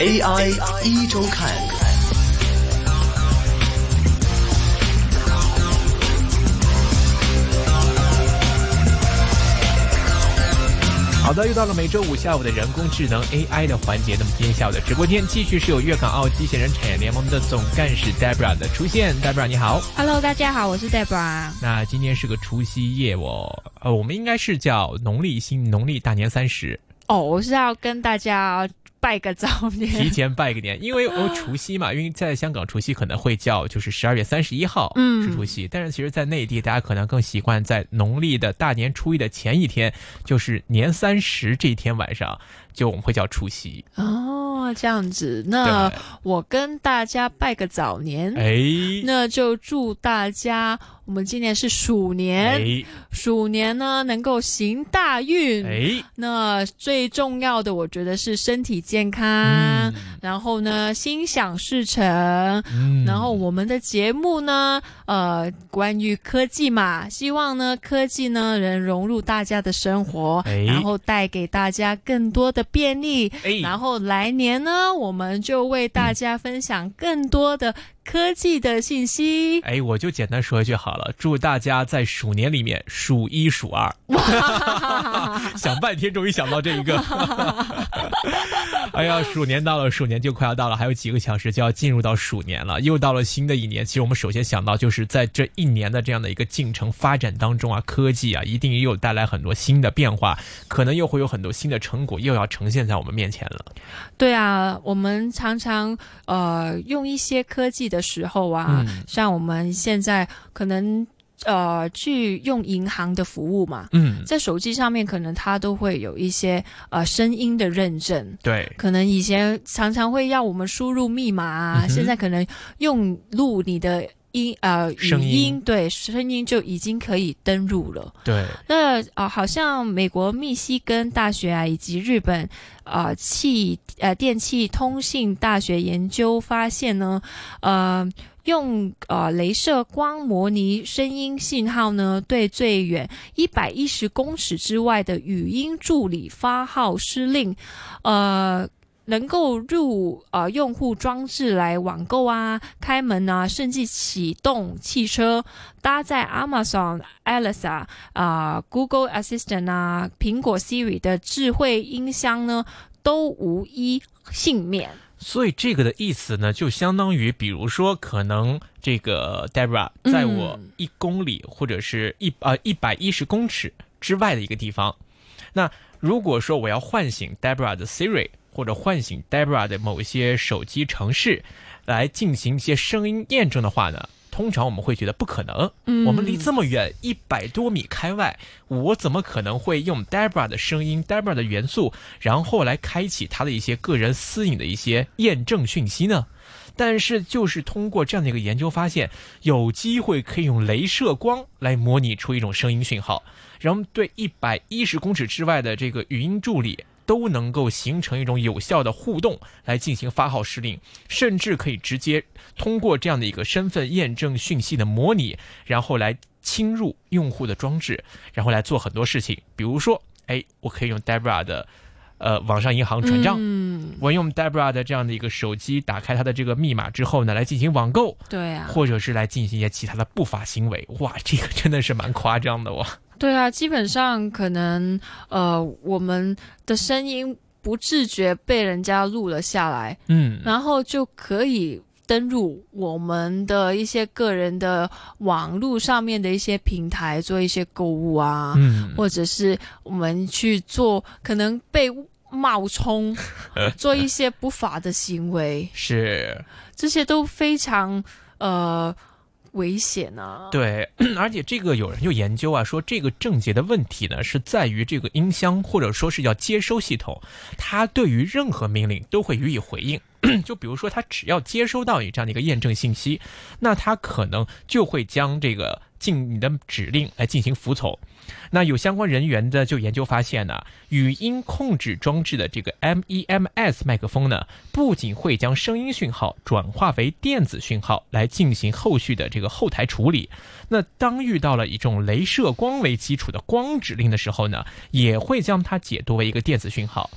AI 一周看。好的，又到了每周五下午的人工智能 AI 的环节。那么今天下午的直播间继续是有粤港澳机器人产业联盟的总干事 Debra 的出现。Debra 你好，Hello，大家好，我是 Debra。那今天是个除夕夜哦，呃，我们应该是叫农历新农历大年三十。哦，我是要跟大家。拜个早年，提前拜个年，因为我除夕嘛，因为在香港除夕可能会叫就是十二月三十一号是除夕，但是其实，在内地大家可能更习惯在农历的大年初一的前一天，就是年三十这一天晚上，就我们会叫除夕。哦，这样子，那我跟大家拜个早年，哎，那就祝大家。我们今年是鼠年，鼠年呢能够行大运。哎，那最重要的，我觉得是身体健康，然后呢心想事成。嗯，然后我们的节目呢，呃，关于科技嘛，希望呢科技呢能融入大家的生活，然后带给大家更多的便利。然后来年呢，我们就为大家分享更多的。科技的信息，哎，我就简单说一句好了，祝大家在鼠年里面数一数二。想半天，终于想到这一个。哎呀，鼠年到了，鼠年就快要到了，还有几个小时就要进入到鼠年了，又到了新的一年。其实我们首先想到，就是在这一年的这样的一个进程发展当中啊，科技啊，一定又带来很多新的变化，可能又会有很多新的成果又要呈现在我们面前了。对啊，我们常常呃用一些科技的。的时候啊，像我们现在可能呃去用银行的服务嘛，嗯，在手机上面可能它都会有一些呃声音的认证，对，可能以前常常会要我们输入密码啊，现在可能用录你的音呃语音，对，声音就已经可以登录了，对。那啊，好像美国密西根大学啊，以及日本。啊，气呃电气通信大学研究发现呢，呃，用呃镭射光模拟声音信号呢，对最远一百一十公尺之外的语音助理发号施令，呃，能够入呃用户装置来网购啊、开门啊，甚至启动汽车，搭载 Amazon Alexa 啊、Google Assistant 啊、苹果 Siri 的智慧音箱呢。都无一幸免，所以这个的意思呢，就相当于，比如说，可能这个 Debra 在我一公里或者是一呃一百一十公尺之外的一个地方，那如果说我要唤醒 Debra 的 Siri 或者唤醒 Debra 的某一些手机城市来进行一些声音验证的话呢？通常我们会觉得不可能，我们离这么远一百多米开外，我怎么可能会用 Debra 的声音、Debra 的元素，然后来开启它的一些个人私隐的一些验证讯息呢？但是就是通过这样的一个研究发现，有机会可以用镭射光来模拟出一种声音讯号，然后对一百一十公尺之外的这个语音助理。都能够形成一种有效的互动来进行发号施令，甚至可以直接通过这样的一个身份验证讯息的模拟，然后来侵入用户的装置，然后来做很多事情。比如说，哎，我可以用 Debra 的呃网上银行转账，我用 Debra 的这样的一个手机打开它的这个密码之后呢，来进行网购，对啊，或者是来进行一些其他的不法行为。哇，这个真的是蛮夸张的哇。对啊，基本上可能呃，我们的声音不自觉被人家录了下来，嗯，然后就可以登入我们的一些个人的网络上面的一些平台做一些购物啊，嗯，或者是我们去做可能被冒充 做一些不法的行为，是。这些都非常呃。危险呢？对，而且这个有人就研究啊，说这个症结的问题呢，是在于这个音箱或者说是叫接收系统，它对于任何命令都会予以回应。就比如说，它只要接收到你这样的一个验证信息，那它可能就会将这个进你的指令来进行服从。那有相关人员的就研究发现呢，语音控制装置的这个 MEMS 麦克风呢，不仅会将声音讯号转化为电子讯号来进行后续的这个后台处理。那当遇到了以这种镭射光为基础的光指令的时候呢，也会将它解读为一个电子讯号。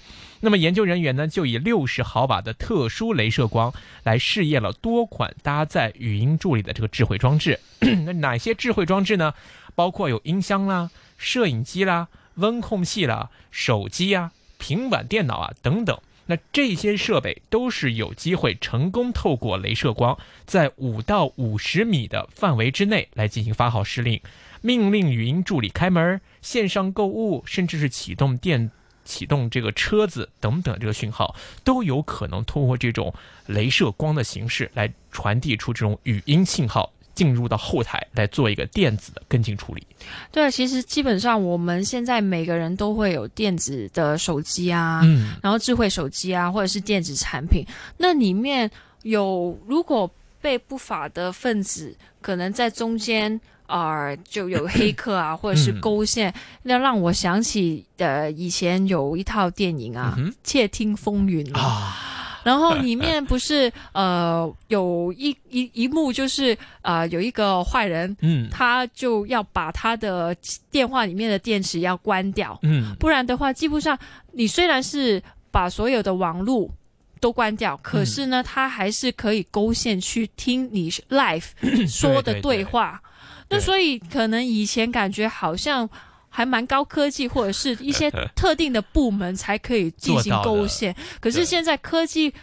那么研究人员呢，就以六十毫瓦的特殊镭射光来试验了多款搭载语音助理的这个智慧装置。那哪些智慧装置呢？包括有音箱啦、摄影机啦、温控器啦、手机啊、平板电脑啊等等。那这些设备都是有机会成功透过镭射光，在五到五十米的范围之内来进行发号施令，命令语音助理开门、线上购物，甚至是启动电。启动这个车子等等，这个讯号都有可能通过这种镭射光的形式来传递出这种语音信号，进入到后台来做一个电子的跟进处理。对，其实基本上我们现在每个人都会有电子的手机啊，嗯，然后智慧手机啊，或者是电子产品，那里面有如果被不法的分子可能在中间。啊，就有黑客啊，或者是勾线，那让我想起呃以前有一套电影啊，《窃听风云》啊，然后里面不是呃有一一一幕就是啊有一个坏人，嗯，他就要把他的电话里面的电池要关掉，嗯，不然的话，基本上你虽然是把所有的网路都关掉，可是呢，他还是可以勾线去听你 live 说的对话。那所以可能以前感觉好像还蛮高科技，或者是一些 特定的部门才可以进行勾线，可是现在科技。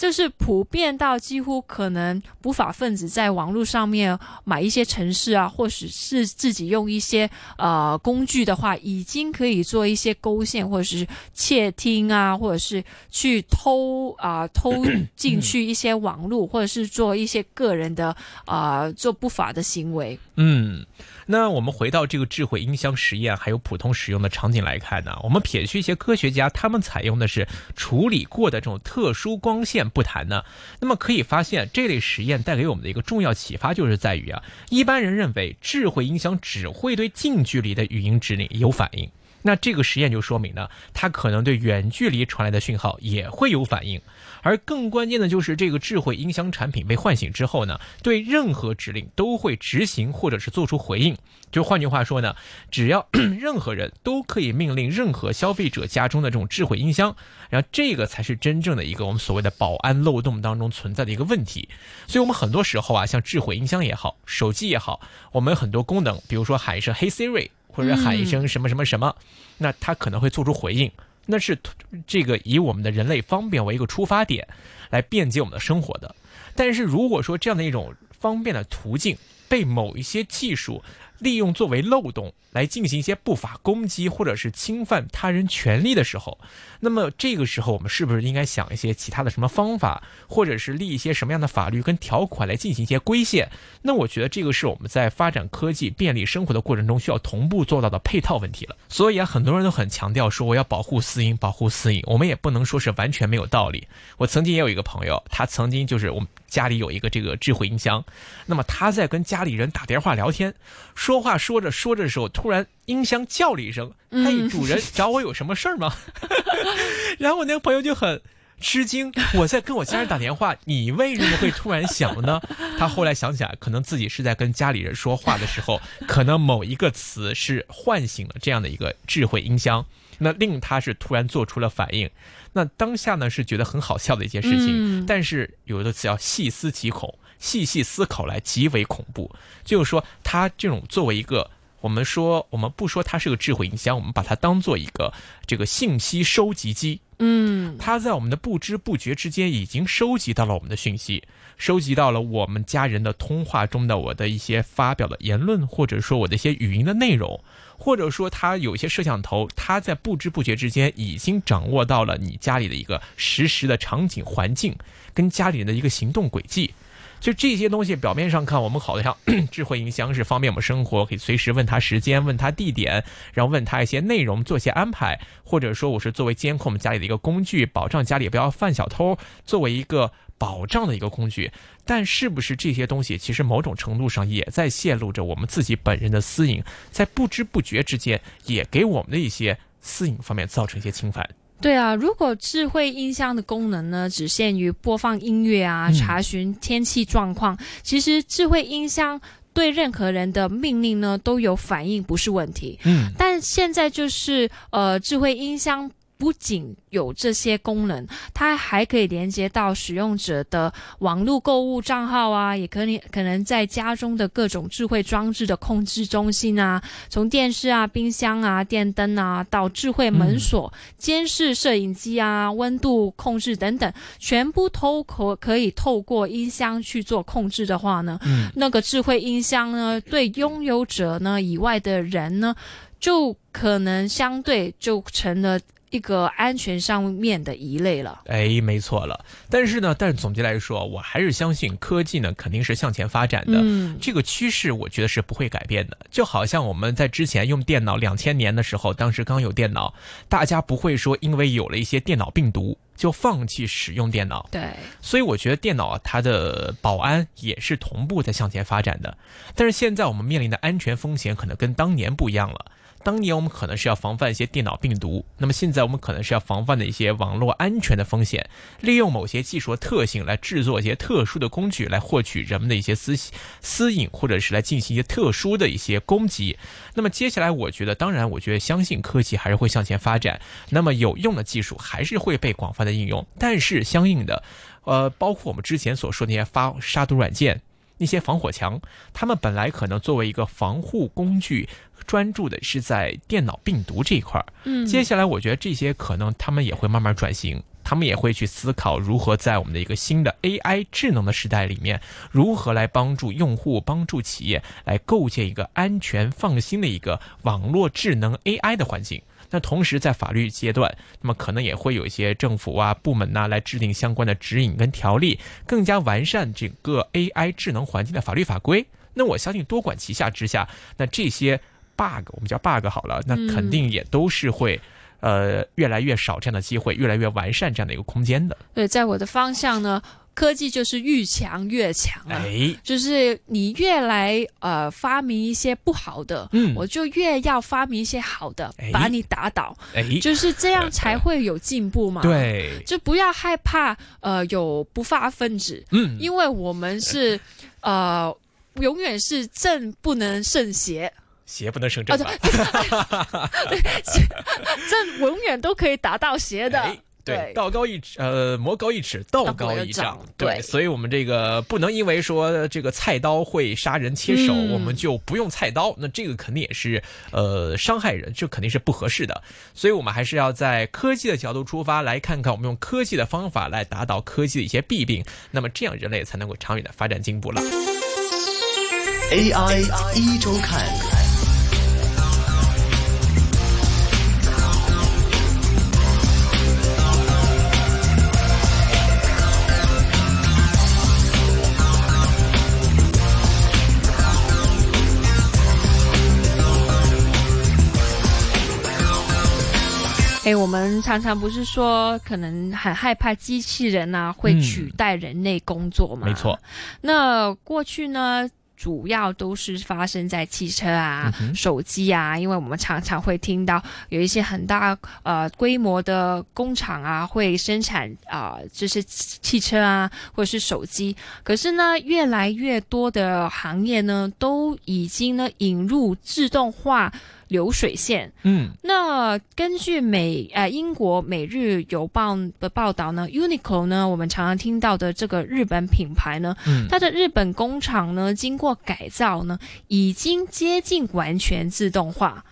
就是普遍到几乎可能不法分子在网络上面买一些城市啊，或者是自己用一些呃工具的话，已经可以做一些勾线，或者是窃听啊，或者是去偷啊偷 进去一些网络，或者是做一些个人的啊做不法的行为。嗯。那我们回到这个智慧音箱实验，还有普通使用的场景来看呢，我们撇去一些科学家他们采用的是处理过的这种特殊光线不谈呢，那么可以发现这类实验带给我们的一个重要启发就是在于啊，一般人认为智慧音箱只会对近距离的语音指令有反应，那这个实验就说明呢，它可能对远距离传来的讯号也会有反应。而更关键的就是，这个智慧音箱产品被唤醒之后呢，对任何指令都会执行或者是做出回应。就换句话说呢，只要 任何人都可以命令任何消费者家中的这种智慧音箱，然后这个才是真正的一个我们所谓的保安漏洞当中存在的一个问题。所以，我们很多时候啊，像智慧音箱也好，手机也好，我们很多功能，比如说喊一声“嘿 Siri” 或者喊一声什么什么什么，那它可能会做出回应。那是这个以我们的人类方便为一个出发点，来便捷我们的生活的。但是如果说这样的一种方便的途径被某一些技术，利用作为漏洞来进行一些不法攻击或者是侵犯他人权利的时候，那么这个时候我们是不是应该想一些其他的什么方法，或者是立一些什么样的法律跟条款来进行一些规限？那我觉得这个是我们在发展科技便利生活的过程中需要同步做到的配套问题了。所以啊，很多人都很强调说我要保护私隐，保护私隐，我们也不能说是完全没有道理。我曾经也有一个朋友，他曾经就是我们家里有一个这个智慧音箱，那么他在跟家里人打电话聊天，说话说着说着的时候，突然音箱叫了一声：“嘿，主人找我有什么事儿吗？” 然后我那个朋友就很吃惊，我在跟我家人打电话，你为什么会突然响呢？他后来想起来，可能自己是在跟家里人说话的时候，可能某一个词是唤醒了这样的一个智慧音箱，那令他是突然做出了反应。那当下呢是觉得很好笑的一件事情，但是有的词要细思极恐、细细思考来极为恐怖。就是说，他这种作为一个，我们说我们不说它是个智慧音箱，我们把它当做一个这个信息收集机。嗯，他在我们的不知不觉之间已经收集到了我们的讯息，收集到了我们家人的通话中的我的一些发表的言论，或者说我的一些语音的内容。或者说，他有一些摄像头，他在不知不觉之间已经掌握到了你家里的一个实时的场景环境，跟家里人的一个行动轨迹。就这些东西表面上看，我们好像 智慧音箱是方便我们生活，可以随时问他时间、问他地点，然后问他一些内容，做一些安排，或者说我是作为监控我们家里的一个工具，保障家里不要犯小偷，作为一个保障的一个工具。但是不是这些东西，其实某种程度上也在泄露着我们自己本人的私隐，在不知不觉之间，也给我们的一些 私隐方面造成一些侵犯。对啊，如果智慧音箱的功能呢，只限于播放音乐啊、查询天气状况，其实智慧音箱对任何人的命令呢都有反应，不是问题。嗯，但现在就是呃，智慧音箱。不仅有这些功能，它还可以连接到使用者的网络购物账号啊，也可以可能在家中的各种智慧装置的控制中心啊，从电视啊、冰箱啊、电灯啊，到智慧门锁、监视摄影机啊、温度控制等等，全部都可可以透过音箱去做控制的话呢，嗯，那个智慧音箱呢，对拥有者呢以外的人呢，就可能相对就成了。一个安全上面的一类了，哎，没错了。但是呢，但是总结来说，我还是相信科技呢肯定是向前发展的，嗯，这个趋势我觉得是不会改变的。就好像我们在之前用电脑两千年的时候，当时刚有电脑，大家不会说因为有了一些电脑病毒就放弃使用电脑，对。所以我觉得电脑它的保安也是同步在向前发展的。但是现在我们面临的安全风险可能跟当年不一样了。当年我们可能是要防范一些电脑病毒，那么现在我们可能是要防范的一些网络安全的风险，利用某些技术的特性来制作一些特殊的工具，来获取人们的一些私私隐，或者是来进行一些特殊的一些攻击。那么接下来，我觉得，当然，我觉得相信科技还是会向前发展，那么有用的技术还是会被广泛的应用，但是相应的，呃，包括我们之前所说的那些发杀毒软件。那些防火墙，他们本来可能作为一个防护工具，专注的是在电脑病毒这一块儿。嗯，接下来我觉得这些可能他们也会慢慢转型，他们也会去思考如何在我们的一个新的 AI 智能的时代里面，如何来帮助用户、帮助企业来构建一个安全放心的一个网络智能 AI 的环境。那同时，在法律阶段，那么可能也会有一些政府啊部门呐来制定相关的指引跟条例，更加完善整个 AI 智能环境的法律法规。那我相信多管齐下之下，那这些 bug 我们叫 bug 好了，那肯定也都是会呃越来越少这样的机会，越来越完善这样的一个空间的。对，在我的方向呢。科技就是愈强越强啊！哎，就是你越来呃发明一些不好的，嗯，我就越要发明一些好的，把你打倒，哎，就是这样才会有进步嘛。对，就不要害怕呃有不法分子，嗯，因为我们是呃永远是正不能胜邪，邪不能胜正，正 永远都可以打到邪的。对，道高一尺，呃，魔高一尺，道高一丈。对，所以，我们这个不能因为说这个菜刀会杀人切手，我们就不用菜刀。那这个肯定也是呃伤害人，这肯定是不合适的。所以我们还是要在科技的角度出发，来看看我们用科技的方法来打倒科技的一些弊病。那么这样人类才能够长远的发展进步了。AI 一周看。哎，我们常常不是说可能很害怕机器人啊会取代人类工作吗？没错。那过去呢，主要都是发生在汽车啊、手机啊，因为我们常常会听到有一些很大呃规模的工厂啊会生产啊，这些汽车啊或者是手机。可是呢，越来越多的行业呢，都已经呢引入自动化。流水线，嗯，那根据美呃英国《每日邮报》的报道呢，Uniqlo 呢，我们常常听到的这个日本品牌呢，嗯，它的日本工厂呢，经过改造呢，已经接近完全自动化，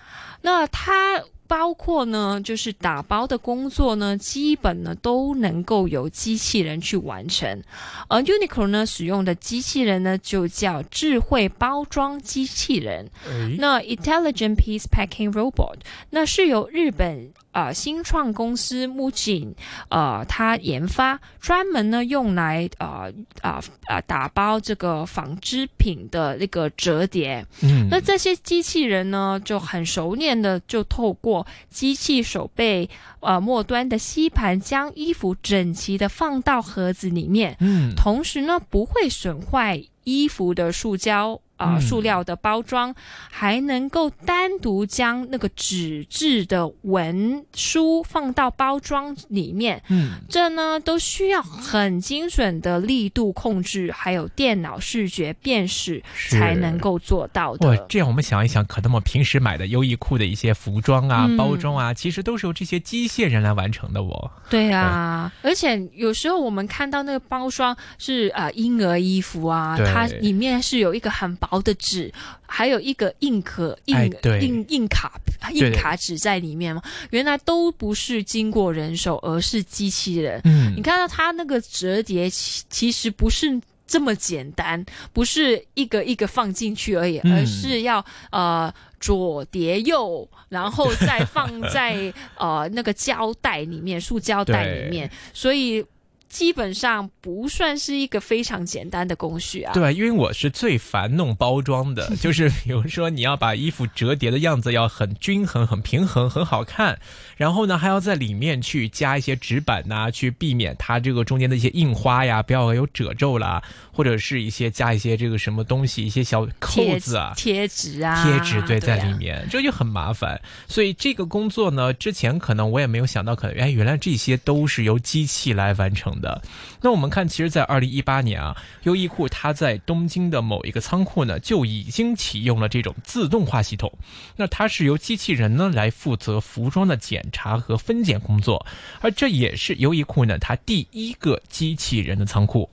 那它。包括呢，就是打包的工作呢，基本呢都能够由机器人去完成。而 Uniqlo 呢使用的机器人呢，就叫智慧包装机器人。那 Intelligent Piece Packing Robot，那是由日本。呃新创公司木槿，呃，它研发专门呢用来呃啊啊打包这个纺织品的那个折叠。嗯，那这些机器人呢就很熟练的就透过机器手背呃末端的吸盘，将衣服整齐的放到盒子里面，嗯，同时呢不会损坏衣服的塑胶。啊、嗯塑料的包装还能够单独将那个纸质的文书放到包装里面，嗯，这呢都需要很精准的力度控制，还有电脑视觉辨识才能够做到哇，的。这样我们想一想，可能我们平时买的优衣库的一些服装啊、嗯包装啊，其实都是由这些机械人来完成的哦。对啊，而且有时候我们看到那个包装是呃婴儿衣服啊，它里面是有一个很薄的纸，还有一个硬壳硬、哎硬硬卡硬卡纸在里面嘛，原来都不是经过人手，而是机器人。嗯。你看到它那个折叠，其其实不是。这么简单，不是一个一个放进去而已，嗯。而是要呃左叠右，然后再放在 呃那个胶带里面、塑胶袋里面，所以基本上不算是一个非常简单的工序啊。对，因为我是最烦弄包装的，就是比如说你要把衣服折叠的样子要很均衡、很平衡、很好看，然后呢还要在里面去加一些纸板呐、去避免它这个中间的一些印花呀，不要有褶皱啦，或者是一些加一些这个什么东西，一些小扣子啊。贴纸啊，贴纸对在啊里面，这就很麻烦。所以这个工作呢，之前可能我也没有想到，可能哎，原来这些都是由机器来完成的。那我们看，其实，在二零一八年啊，优衣库它在东京的某一个仓库呢，就已经启用了这种自动化系统。那它是由机器人呢来负责服装的检查和分拣工作，而这也是优衣库呢它第一个机器人的仓库。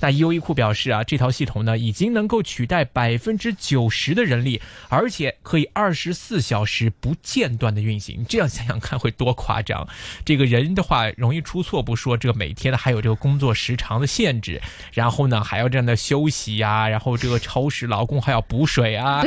那优衣库表示啊，这套系统呢已经能够取代百分之九十的人力，而且可以二十四小时不间断的运行。这样想想看会多夸张？这个人的话容易出错不说，这个每天的还有这个工作时长的限制，然后呢还要这样的休息呀、然后这个超时劳工还要补水啊，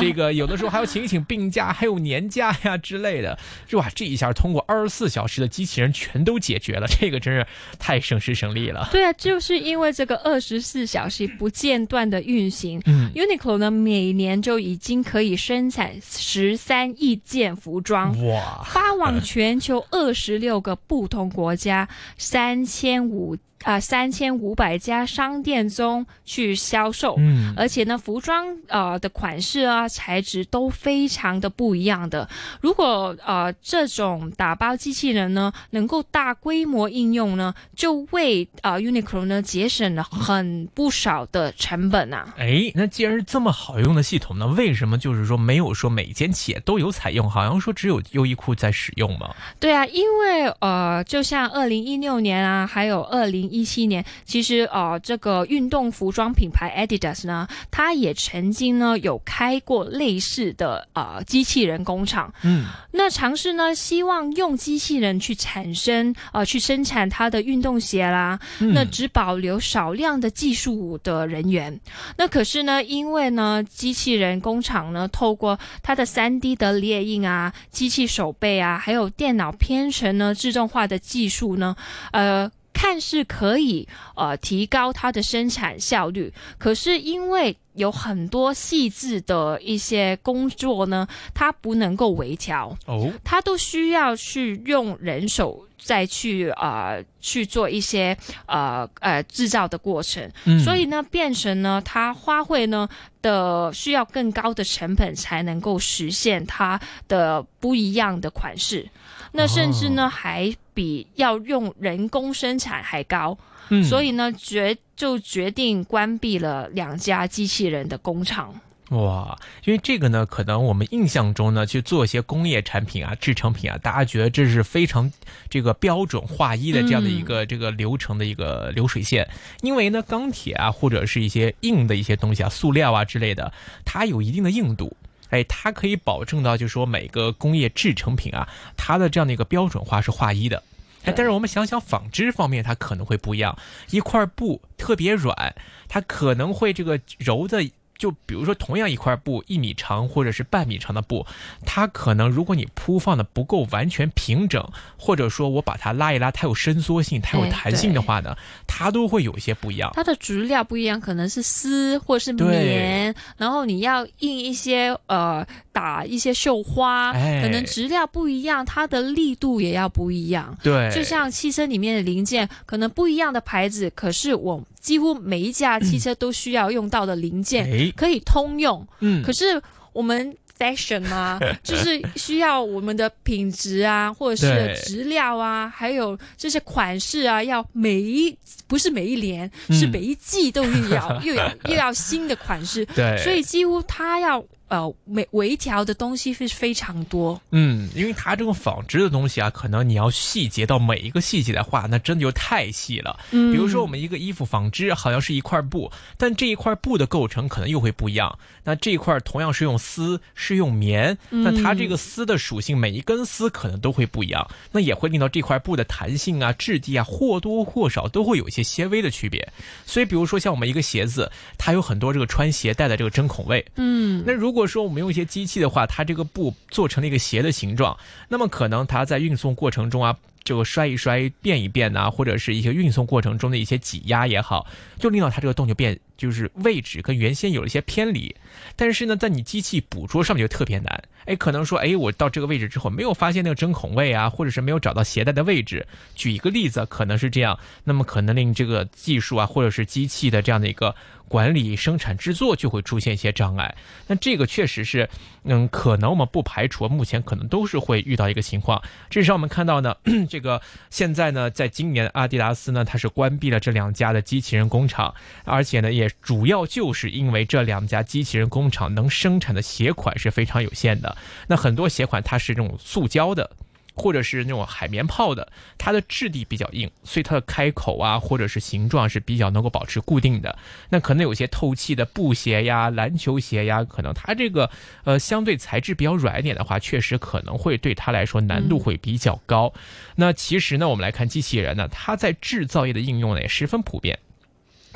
这个有的时候还要请一请病假，还有年假呀之类的，是吧？这一下通过二十四小时的机器人全都解决了，这个真是太省时省力了。对啊，就是因为这个二十四小时不间断的运行。嗯 Uniqlo 呢，每年就已经可以生产十三亿件服装，哇，发往全球二十六个不同国家，三千五啊三千五百家商店中去销售。嗯，而且呢，服装呃的款式啊、材质都非常的不一样的。如果呃这种打包机器人呢能够大规模应用呢，就为呃 Uniqlo 呢节省了很不少的成本啊。哎，那既然是这么好用的系统呢，为什么就是说没有说每间企业都有采用？好像说只有优衣库在使用吗？对啊，因为呃，就像二零一六年啊，还有二零一七年，其实呃，这个运动服装品牌 Adidas 呢，它也曾经呢有开过类似的呃机器人工厂。嗯，那尝试呢，希望用机器人去产生呃去生产它的运动鞋啦，嗯那只保留少量的技术的人员。那可是呢，因为呢，机器人工厂呢，透过它的三 D 的列印啊、机器手背啊，还有电脑编程呢、自动化的技术呢，呃。看似可以呃提高它的生产效率，可是因为有很多细致的一些工作呢，它不能够微调，哦，它都需要去用人手再去呃去做一些呃呃制造的过程，嗯。所以呢，变成呢它花卉呢的需要更高的成本才能够实现它的不一样的款式，那甚至呢、还比要用人工生产还高，嗯所以呢决就决定关闭了两家机器人的工厂。哇，因为这个呢，可能我们印象中呢，去做一些工业产品啊、制成品啊，大家觉得这是非常这个标准化一的这样的一个、这个流程的一个流水线。因为呢，钢铁啊，或者是一些硬的一些东西啊，塑料啊之类的，它有一定的硬度。哎，它可以保证到，就是说每个工业制成品啊，它的这样的一个标准化是划一的。哎，但是我们想想纺织方面，它可能会不一样。一块布特别软，它可能会这个揉的就比如说同样一块布一米长或者是半米长的布，它可能如果你铺放的不够完全平整，或者说我把它拉一拉，它有伸缩性，它有弹性的话呢，它都会有一些不一样。它的质料不一样，可能是丝或者是棉，然后你要印一些呃打一些绣花，可能质量不一样，它的力度也要不一样。对，就像汽车里面的零件，可能不一样的牌子，可是我。几乎每一架汽车都需要用到的零件，可以通用。嗯，可是我们 fashion 啊，就是需要我们的品质啊，或者是质量啊，还有这些款式啊，要每一不是每一年，是每一季都要 又要又要新的款式。对，所以几乎它要。呃，每微调的东西是非常多。嗯，因为它这个纺织的东西啊，可能你要细节到每一个细节的话，那真的就太细了。嗯，比如说我们一个衣服纺织，好像是一块布，但这一块布的构成可能又会不一样。那这一块同样是用丝，是用棉，那它这个丝的属性，每一根丝可能都会不一样，那也会令到这块布的弹性啊、质地啊，或多或少都会有一些些微的区别。所以，比如说像我们一个鞋子，它有很多这个穿鞋带的这个针孔位。嗯，那如果如如果说我们用一些机器的话，它这个布做成了一个鞋的形状，那么可能它在运送过程中啊，这个摔一摔、变一变呐，或者是一些运送过程中的一些挤压也好，就令到它这个洞就变，就是位置跟原先有了一些偏离。但是呢，在你机器捕捉上面就特别难。哎，可能说，哎，我到这个位置之后没有发现那个针孔位啊，或者是没有找到鞋带的位置。举一个例子，可能是这样，那么可能令这个技术啊，或者是机器的这样的一个。管理生产制作就会出现一些障碍，那这个确实是，嗯，可能我们不排除目前可能都是会遇到一个情况。至少我们看到呢，这个现在呢，在今年阿迪达斯呢，它是关闭了这两家的机器人工厂，而且呢，也主要就是因为这两家机器人工厂能生产的鞋款是非常有限的，那很多鞋款它是这种塑胶的。或者是那种海绵泡的，它的质地比较硬，所以它的开口啊，或者是形状是比较能够保持固定的。那可能有些透气的布鞋呀、篮球鞋呀，可能它这个呃相对材质比较软一点的话，确实可能会对它来说难度会比较高。那其实呢，我们来看机器人呢，它在制造业的应用呢也十分普遍。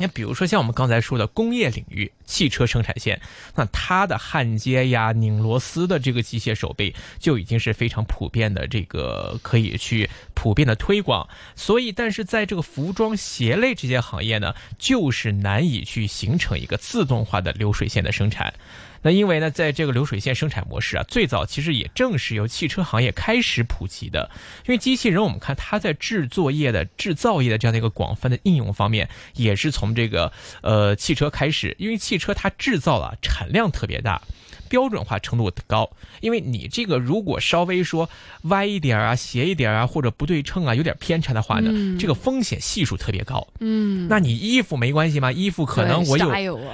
你，比如说像我们刚才说的工业领域，汽车生产线，那它的焊接呀、拧螺丝的这个机械手臂就已经是非常普遍的，这个可以去普遍的推广。所以，但是在这个服装鞋类这些行业呢，就是难以去形成一个自动化的流水线的生产。那因为呢，在这个流水线生产模式啊，最早其实也正是由汽车行业开始普及的。因为机器人，我们看它在制作业的制造业的这样的一个广泛的应用方面，也是从这个呃汽车开始。因为汽车它制造了产量特别大。标准化程度高，因为你这个如果稍微说歪一点啊、斜一点啊，或者不对称啊，有点偏差的话呢，这个风险系数特别高。嗯，那你衣服没关系吗？衣服可能我有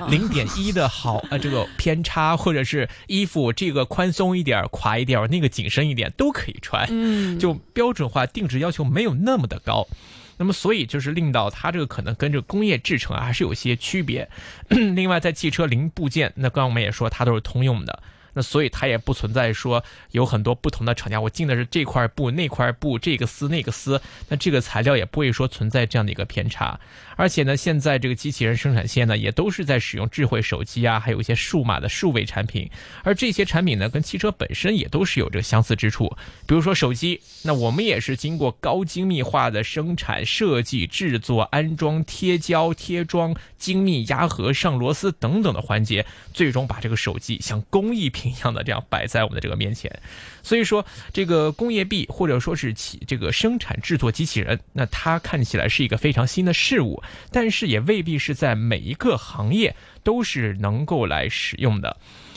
零点一的好 呃这个偏差，或者是衣服这个宽松一点、垮一点，那个紧身一点都可以穿。嗯，就标准化定制要求没有那么的高。那么，所以就是令到它这个可能跟这个工业制成啊还是有些区别。另外，在汽车零部件，那刚刚我们也说它都是通用的。那所以它也不存在说有很多不同的厂家，我进的是这块布、那块布、这个丝、那个丝，那这个材料也不会说存在这样的一个偏差。而且呢，现在这个机器人生产线呢，也都是在使用智慧手机啊，还有一些数码的数位产品。而这些产品呢，跟汽车本身也都是有着相似之处。比如说手机，那我们也是经过高精密化的生产、设计、制作、安装、贴胶、贴装、精密压合、上螺丝等等的环节，最终把这个手机像工艺品。一样的这样摆在我们的这个面前，所以说这个工业币或者说是起这个生产制作机器人，那它看起来是一个非常新的事物，但是也未必是在每一个行业都是能够来使用的。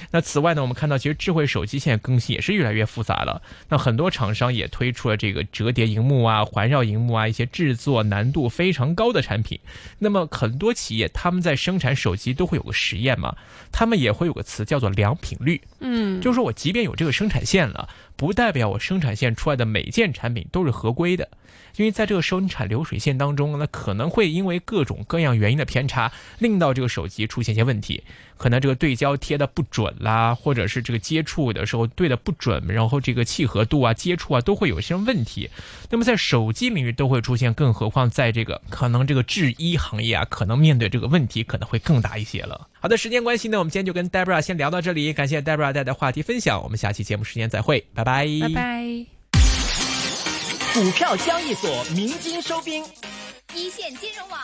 那此外呢，我们看到其实智慧手机现在更新也是越来越复杂了。那很多厂商也推出了这个折叠荧幕啊、环绕荧幕啊一些制作难度非常高的产品。那么很多企业他们在生产手机都会有个实验嘛，他们也会有个词叫做良品率。嗯，就是说我即便有这个生产线了，不代表我生产线出来的每件产品都是合规的。因为在这个生产流水线当中，那可能会因为各种各样原因的偏差，令到这个手机出现一些问题。可能这个对焦贴的不准啦，或者是这个接触的时候对的不准，然后这个契合度啊、接触啊都会有一些问题。那么在手机领域都会出现，更何况在这个可能这个制衣行业啊，可能面对这个问题可能会更大一些了。好的，时间关系呢，我们今天就跟 Debra 先聊到这里，感谢 Debra 带的话题分享，我们下期节目时间再会，拜拜，拜拜。股票交易所鸣金收兵，一线金融网。